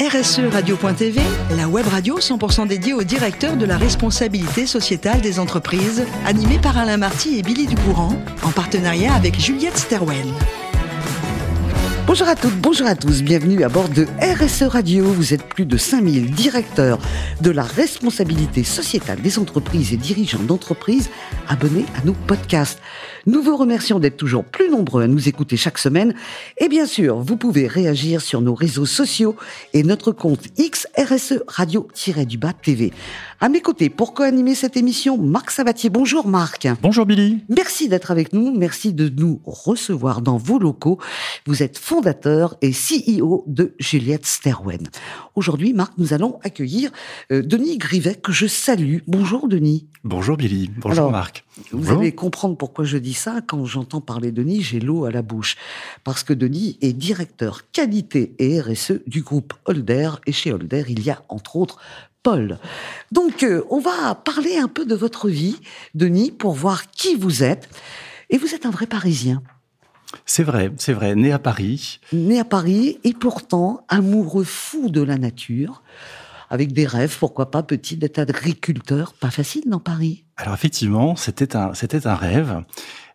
RSE Radio.tv, la web radio 100% dédiée au directeur de la responsabilité sociétale des entreprises, animée par Alain Marty et Billy Ducourant, en partenariat avec Juliette Sterwen. Bonjour à toutes, bonjour à tous, bienvenue à bord de RSE Radio. Vous êtes plus de 5000 directeurs de la responsabilité sociétale des entreprises et dirigeants d'entreprises abonnés à nos podcasts. Nous vous remercions d'être toujours plus nombreux à nous écouter chaque semaine. Et bien sûr, vous pouvez réagir sur nos réseaux sociaux et notre compte XRSE Radio-du-Bas TV. À mes côtés, pour co-animer cette émission, Marc Sabatier. Bonjour Marc. Bonjour Billy. Merci d'être avec nous. Merci de nous recevoir dans vos locaux. Vous êtes fondateur et CEO de Juliette Sterwen. Aujourd'hui, Marc, nous allons accueillir euh, Denis Grivet, que je salue. Bonjour Denis. Bonjour Billy. Bonjour Marc. Vous allez comprendre pourquoi je dis ça. Quand j'entends parler de Denis, j'ai l'eau à la bouche. Parce que Denis est directeur qualité et RSE du groupe Holder. Et chez Holder, il y a entre autres Paul. Donc, euh, on va parler un peu de votre vie, Denis, pour voir qui vous êtes. Et vous êtes un vrai Parisien. C'est vrai, c'est vrai, né à Paris. Né à Paris et pourtant amoureux fou de la nature, avec des rêves, pourquoi pas petit, d'être agriculteur. Pas facile dans Paris? Alors effectivement, c'était un, c'était un rêve.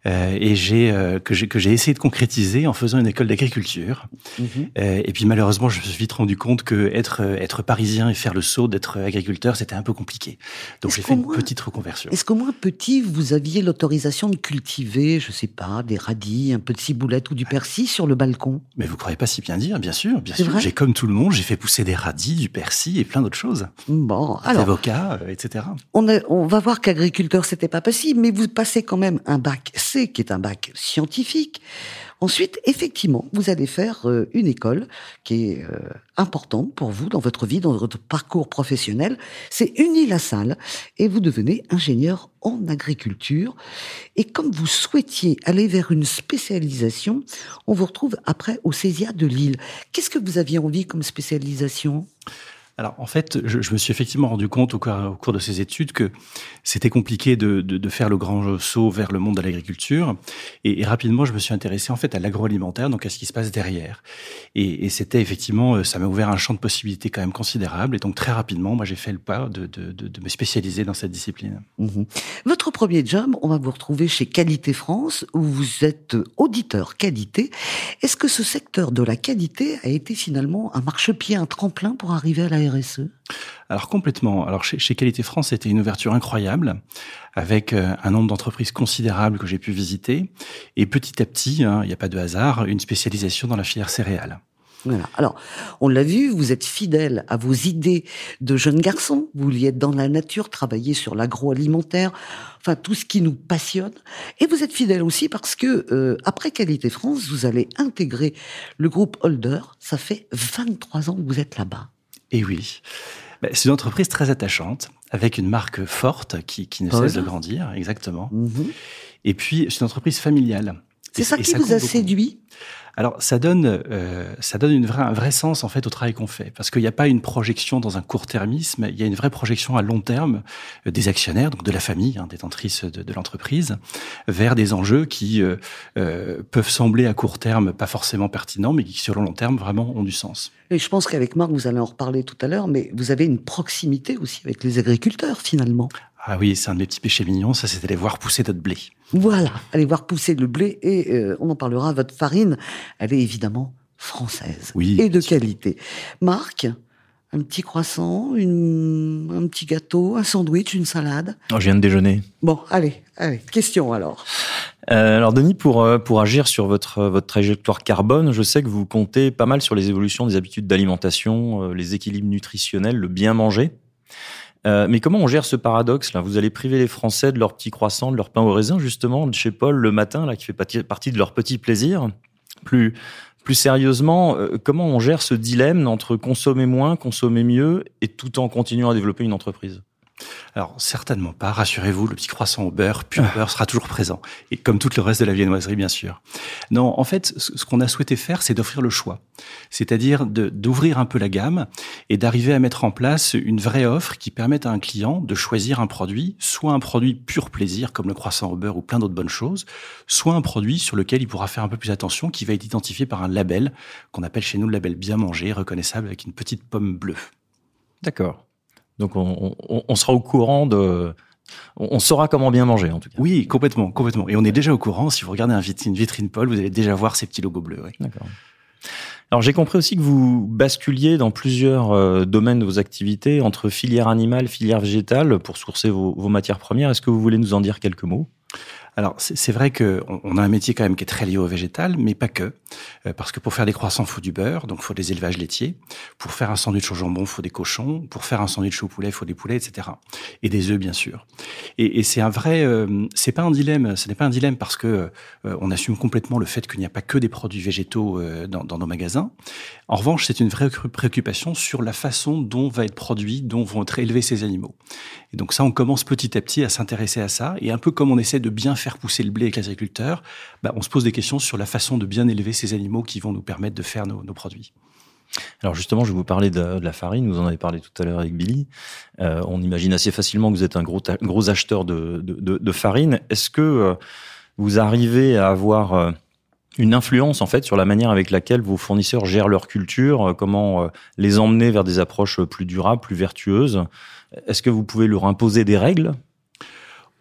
Euh, et j'ai euh, que j'ai que j'ai essayé de concrétiser en faisant une école d'agriculture. Mhm. Euh, et puis malheureusement, je me suis vite rendu compte que être être parisien et faire le saut d'être agriculteur, c'était un peu compliqué. Donc j'ai fait une petite reconversion. Est-ce qu'au moins petit, vous aviez l'autorisation de cultiver, je sais pas, des radis, un peu de ciboulette ou du persil sur le balcon? Mais vous croyez pas si bien dire, bien sûr, bien sûr. J'ai comme tout le monde, j'ai fait pousser des radis, du persil et plein d'autres choses. Bon, alors des avocats, etc. On, on va voir qu'agriculteur c'était pas possible, mais vous passez quand même un bac qui est un bac scientifique. Ensuite, effectivement, vous allez faire euh, une école qui est euh, importante pour vous dans votre vie, dans votre parcours professionnel. C'est Uni-la-Salle et vous devenez ingénieur en agriculture. Et comme vous souhaitiez aller vers une spécialisation, on vous retrouve après au CESIA de Lille. Qu'est-ce que vous aviez envie comme spécialisation? Alors en fait, je, me suis effectivement rendu compte au cours, de ces études que c'était compliqué de, faire le grand saut vers le monde de l'agriculture. Et, rapidement, je me suis intéressé en fait à l'agroalimentaire, donc à ce qui se passe derrière. Et, c'était effectivement, euh, ça m'a ouvert un champ de possibilités quand même considérable. Et donc très rapidement, moi j'ai fait le pas de, me spécialiser dans cette discipline. Mmh. Votre premier job, on va vous retrouver chez Qualité France, où vous êtes auditeur qualité. Est-ce que ce secteur de la qualité a été finalement un marchepied, un tremplin pour arriver à la RSE alors complètement. Alors chez, chez, Qualité France, c'était une ouverture incroyable, avec euh, un nombre d'entreprises considérable que j'ai pu visiter, et petit à petit, hein, il n'y a pas de hasard, une spécialisation dans la filière céréale. Voilà. Alors, on l'a vu, vous êtes fidèle à vos idées de jeune garçon. Vous vouliez être dans la nature, travailler sur l'agroalimentaire, enfin tout ce qui nous passionne. Et vous êtes fidèle aussi parce que euh, après Qualité France, vous allez intégrer le groupe Holder. Ça fait 23 ans que vous êtes là-bas. Et oui. Bah, c'est une entreprise très attachante, avec une marque forte qui, qui ne cesse de grandir, exactement. Mhm. Et puis, c'est une entreprise familiale. C'est ça qui vous a séduit? Alors ça donne, euh, ça donne une vraie, un vrai sens en fait au travail qu'on fait, parce qu'il n'y a pas une projection dans un court-termisme, il y a une vraie projection à long terme euh, des actionnaires, donc de la famille, hein, détentrice de, de l'entreprise, vers des enjeux qui euh, euh, peuvent sembler à court terme pas forcément pertinents, mais qui sur le long terme vraiment ont du sens. Et je pense qu'avec Marc, vous allez en reparler tout à l'heure, mais vous avez une proximité aussi avec les agriculteurs finalement. Ah oui, c'est un de mes petits péchés mignons, ça c'est d'aller voir pousser notre blé. Voilà, aller voir pousser le blé et euh, on en parlera, votre farine, elle est évidemment française oui, et de qualité. Marc, un petit croissant, une, un petit gâteau, un sandwich, une salade. Oh, je viens de déjeuner. Bon, allez, allez, question alors. Euh, alors Denis, pour euh, pour agir sur votre votre trajectoire carbone, je sais que vous comptez pas mal sur les évolutions des habitudes d'alimentation, les équilibres nutritionnels, le bien manger. Euh, mais comment on gère ce paradoxe Vous allez priver les Français de leur petit croissant, de leur pain au raisin, justement, chez Paul le matin, là, qui fait partie de leur petit plaisir? Plus plus sérieusement, euh, comment on gère ce dilemme entre consommer moins, consommer mieux, et tout en continuant à développer une entreprise? Alors certainement pas, rassurez-vous, le petit croissant au beurre, pur ah. beurre, sera toujours présent. Et comme tout le reste de la viennoiserie, bien sûr. Non, en fait, ce qu'on a souhaité faire, c'est d'offrir le choix. C'est-à-dire d'ouvrir un peu la gamme et d'arriver à mettre en place une vraie offre qui permette à un client de choisir un produit, soit un produit pur plaisir, comme le croissant au beurre ou plein d'autres bonnes choses, soit un produit sur lequel il pourra faire un peu plus attention, qui va être identifié par un label, qu'on appelle chez nous le label bien mangé, reconnaissable avec une petite pomme bleue. D'accord. Donc on, sera au courant de... On saura comment bien manger, en tout cas. Oui, complètement, complètement. Et on est déjà au courant. Si vous regardez un une vitrine Paul, vous allez déjà voir ces petits logos bleus. D'accord. Alors j'ai compris aussi que vous basculiez dans plusieurs euh, domaines de vos activités, entre filière animale, filière végétale, pour sourcer vos matières premières. Est-ce que vous voulez nous en dire quelques mots? Alors c'est vrai que on a un métier quand même qui est très lié au végétal, mais pas que, euh, parce que pour faire des croissants, faut du beurre, donc faut des élevages laitiers. Pour faire un sandwich au jambon, faut des cochons. Pour faire un sandwich au poulet, faut des poulets, etc. Et des œufs, bien sûr. Et, et c'est un vrai, euh, c'est pas un dilemme. Ce n'est pas un dilemme parce que euh, on assume complètement le fait qu'il n'y a pas que des produits végétaux dans, dans, nos magasins. En revanche, c'est une vraie préoccupation sur la façon dont va être produit, dont vont être élevés ces animaux. Et donc ça, on commence petit à petit à s'intéresser à ça. Et un peu comme on essaie de bien faire pousser le blé avec les agriculteurs, bah, on se pose des questions sur la façon de bien élever ces animaux qui vont nous permettre de faire nos, produits. Alors justement, je vais vous parler de, la farine. Vous en avez parlé tout à l'heure avec Billy. Euh, on imagine assez facilement que vous êtes un gros, gros acheteur de, farine. Est-ce que euh, vous arrivez à avoir euh, une influence en fait sur la manière avec laquelle vos fournisseurs gèrent leur culture, comment les emmener vers des approches plus durables, plus vertueuses? Est-ce que vous pouvez leur imposer des règles?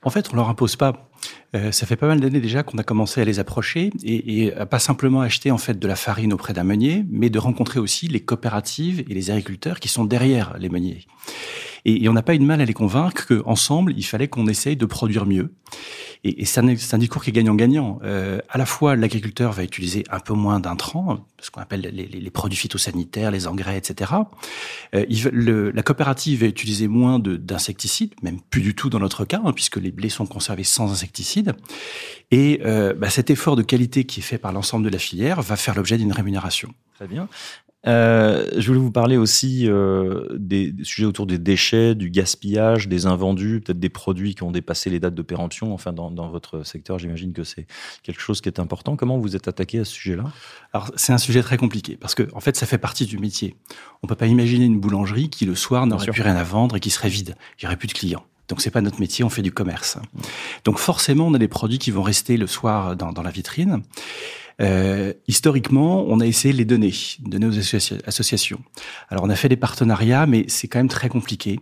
En fait, on leur impose pas. Euh, ça fait pas mal d'années déjà qu'on a commencé à les approcher et, et à pas simplement acheter en fait de la farine auprès d'un meunier, mais de rencontrer aussi les coopératives et les agriculteurs qui sont derrière les meuniers. Et, on n'a pas eu de mal à les convaincre qu'ensemble, il fallait qu'on essaye de produire mieux. Et, c'est un, discours qui est gagnant-gagnant. Euh, à la fois, l'agriculteur va utiliser un peu moins d'intrants, ce qu'on appelle les, produits phytosanitaires, les engrais, etc. Euh, le, la coopérative va utiliser moins d'insecticides, même plus du tout dans notre cas, hein, puisque les blés sont conservés sans insecticides. Et euh, bah, cet effort de qualité qui est fait par l'ensemble de la filière va faire l'objet d'une rémunération. Très bien. Euh, je voulais vous parler aussi euh, des, sujets autour des déchets, du gaspillage, des invendus, peut-être des produits qui ont dépassé les dates de péremption. Enfin, dans, dans votre secteur, j'imagine que c'est quelque chose qui est important. Comment vous êtes attaqué à ce sujet-là? Alors, c'est un sujet très compliqué parce que, en fait, ça fait partie du métier. On peut pas imaginer une boulangerie qui le soir n'aurait plus rien à vendre et qui serait vide. Il y aurait plus de clients. Donc c'est pas notre métier, on fait du commerce. Donc forcément, on a des produits qui vont rester le soir dans, dans la vitrine. Euh, historiquement, on a essayé de les donner, donner aux associations. Alors, on a fait des partenariats, mais c'est quand même très compliqué.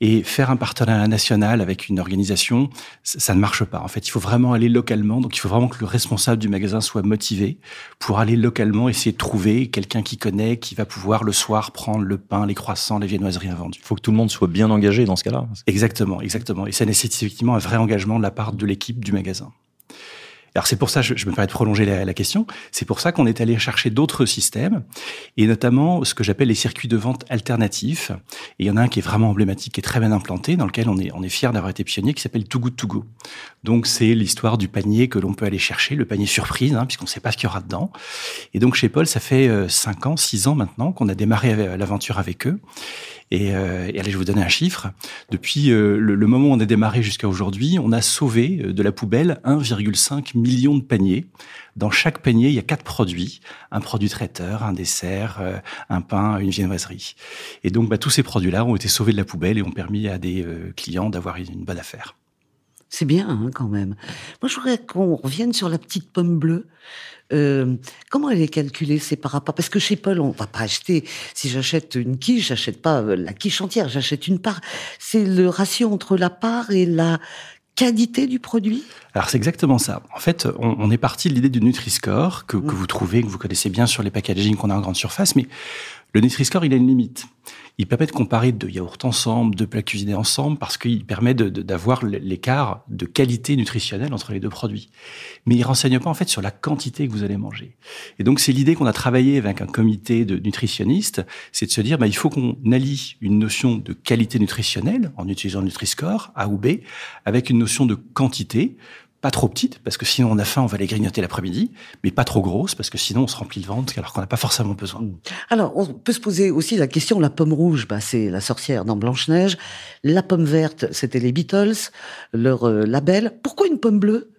Et faire un partenariat national avec une organisation, ça ne marche pas. En fait, il faut vraiment aller localement. Donc, il faut vraiment que le responsable du magasin soit motivé pour aller localement essayer de trouver quelqu'un qui connaît, qui va pouvoir le soir prendre le pain, les croissants, les viennoiseries invendues. Il faut que tout le monde soit bien engagé dans ce cas-là. Exactement, exactement. Et ça nécessite effectivement un vrai engagement de la part de l'équipe du magasin. Alors c'est pour ça, je, je me permets de prolonger la, question, c'est pour ça qu'on est allé chercher d'autres systèmes, et notamment ce que j'appelle les circuits de vente alternatifs. Et il y en a un qui est vraiment emblématique, qui est très bien implanté, dans lequel on est, on est fier d'avoir été pionnier, qui s'appelle Too Good To Go. Donc c'est l'histoire du panier que l'on peut aller chercher, le panier surprise, hein, puisqu'on ne sait pas ce qu'il y aura dedans. Et donc chez Paul, ça fait 5 euh, ans, 6 ans maintenant qu'on a démarré l'aventure avec eux. Et, euh, et, allez, je vais vous donner un chiffre. Depuis euh, le, moment où on a démarré jusqu'à aujourd'hui, on a sauvé euh, de la poubelle 1,5 million de paniers. Dans chaque panier, il y a quatre produits un produit traiteur, un dessert, euh, un pain, une viennoiserie. Et donc, bah, tous ces produits-là ont été sauvés de la poubelle et ont permis à des clients d'avoir une, bonne affaire. C'est bien hein, quand même. Moi, je voudrais qu'on revienne sur la petite pomme bleue. Euh, comment elle est calculée C'est par rapport parce que chez Paul, on va pas acheter. Si j'achète une quiche, j'achète pas euh, la quiche entière, j'achète une part. C'est le ratio entre la part et la qualité du produit? Alors c'est exactement ça. En fait, on, est parti de l'idée du Nutri-Score que, que, vous trouvez, que vous connaissez bien sur les packaging qu'on a en grande surface, mais le Nutri-Score, il a une limite. Il permet de comparer deux yaourts ensemble, deux plats cuisinés ensemble, parce qu'il permet d'avoir l'écart de qualité nutritionnelle entre les deux produits. Mais il renseigne pas en fait sur la quantité que vous allez manger. Et donc c'est l'idée qu'on a travaillé avec un comité de nutritionnistes, c'est de se dire bah, il faut qu'on allie une notion de qualité nutritionnelle en utilisant le Nutri-Score A ou B avec une notion de quantité pas trop petites, parce que sinon on a faim, on va les grignoter l'après-midi, mais pas trop grosses, parce que sinon on se remplit le ventre, alors qu'on n'a pas forcément besoin. Mmh. Alors, on peut se poser aussi la question, la pomme rouge, bah, c'est la sorcière dans Blanche-Neige. La pomme verte, c'était les Beatles, leur euh, label. Pourquoi une pomme bleue?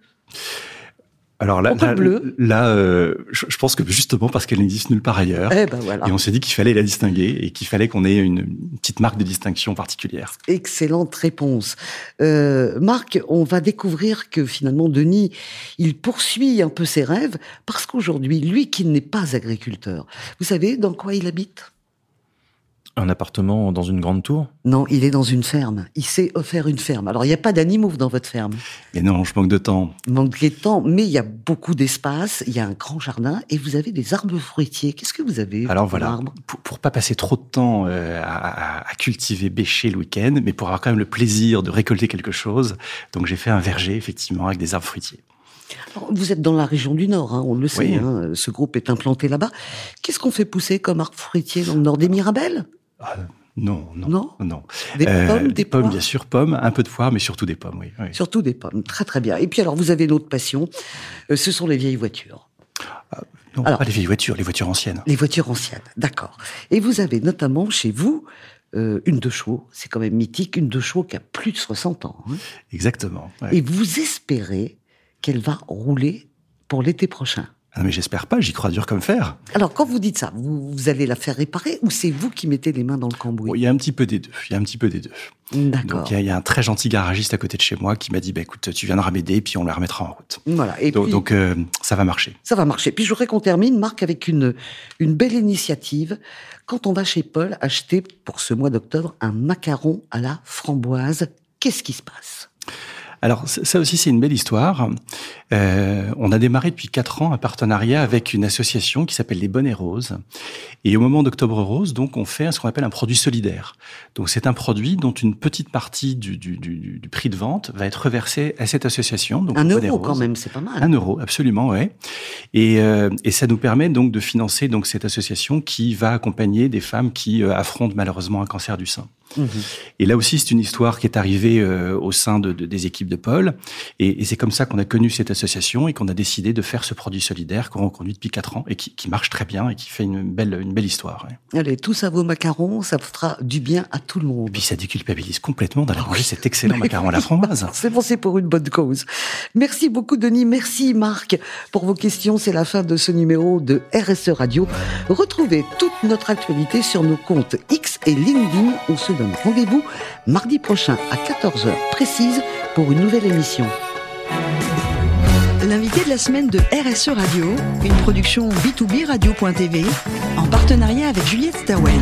Alors là, là, euh, je, pense que justement parce qu'elle n'existe nulle part ailleurs. Eh ben voilà. Et on s'est dit qu'il fallait la distinguer et qu'il fallait qu'on ait une, petite marque de distinction particulière. Excellente réponse. Euh, Marc, on va découvrir que finalement Denis, il poursuit un peu ses rêves parce qu'aujourd'hui, lui qui n'est pas agriculteur, vous savez dans quoi il habite? Un appartement dans une grande tour Non, il est dans une ferme. Il s'est offert une ferme. Alors, il n'y a pas d'animaux dans votre ferme. Mais non, je manque de temps. Manque de temps, mais il y a beaucoup d'espace, il y a un grand jardin et vous avez des arbres fruitiers. Qu'est-ce que vous avez Alors voilà, pour, pour pas passer trop de temps euh, à, cultiver, bêcher le week-end, mais pour avoir quand même le plaisir de récolter quelque chose, donc j'ai fait un verger, effectivement, avec des arbres fruitiers. vous êtes dans la région du Nord, hein, on le sait, hein, ce groupe est implanté là-bas. Qu'est-ce qu'on fait pousser comme arbre fruitier dans le Nord? Des Mirabelles? Ah, non, non, non. Des euh, pommes, des, pommes, bien sûr, pommes, un peu de foire, mais surtout des pommes, oui. Surtout des pommes, très très bien. Et puis alors, vous avez une autre passion, euh, ce sont les vieilles voitures. Ah, non, pas les vieilles voitures, les voitures anciennes. Les voitures anciennes, d'accord. Et vous avez notamment chez vous euh, une de chevaux, c'est quand même mythique, une de chevaux qui a plus de 60 ans. Hein. Exactement. Et vous espérez qu'elle va rouler pour l'été prochain non mais j'espère pas, j'y crois dur comme fer. Alors quand vous dites ça, vous, allez la faire réparer ou c'est vous qui mettez les mains dans le cambouis? Il y a un petit peu des deux. Il y a un petit peu des deux. D'accord. Donc il y, a un très gentil garagiste à côté de chez moi qui m'a dit bah écoute, tu viendras m'aider puis on la remettra en route. Voilà. Et donc, donc euh, ça va marcher. Ça va marcher. Puis je voudrais qu'on termine, Marc, avec une une belle initiative. Quand on va chez Paul acheter pour ce mois d'octobre un macaron à la framboise, qu'est-ce qui se passe? Alors ça aussi c'est une belle histoire. Euh, on a démarré depuis quatre ans un partenariat avec une association qui s'appelle les Bonnets Roses. Et au moment d'Octobre Rose, donc on fait ce qu'on appelle un produit solidaire. Donc c'est un produit dont une petite partie du, du, du, du, prix de vente va être reversée à cette association. Donc un euro quand même, c'est pas mal. Un euro, absolument, ouais. Et, euh, et ça nous permet donc de financer donc cette association qui va accompagner des femmes qui euh, affrontent malheureusement un cancer du sein. Et là aussi, c'est une histoire qui est arrivée euh, au sein de, des équipes de Paul. Et, c'est comme ça qu'on a connu cette association et qu'on a décidé de faire ce produit solidaire qu'on reconduit depuis quatre ans et qui, marche très bien et qui fait une belle, une belle histoire. Allez, tout ça vos macarons, ça fera du bien à tout le monde. Et puis ça déculpabilise complètement d'aller manger cet excellent macaron à la framboise. c'est bon, c'est pour une bonne cause. Merci beaucoup, Denis. Merci, Marc, pour vos questions. C'est la fin de ce numéro de RSE Radio. Retrouvez toute notre actualité sur nos comptes X et LinkedIn. On se donne rendez-vous mardi prochain à 14h précise pour une nouvelle émission. L'invité de la semaine de RSE Radio, une production B2B Radio.tv en partenariat avec Juliette Stawen.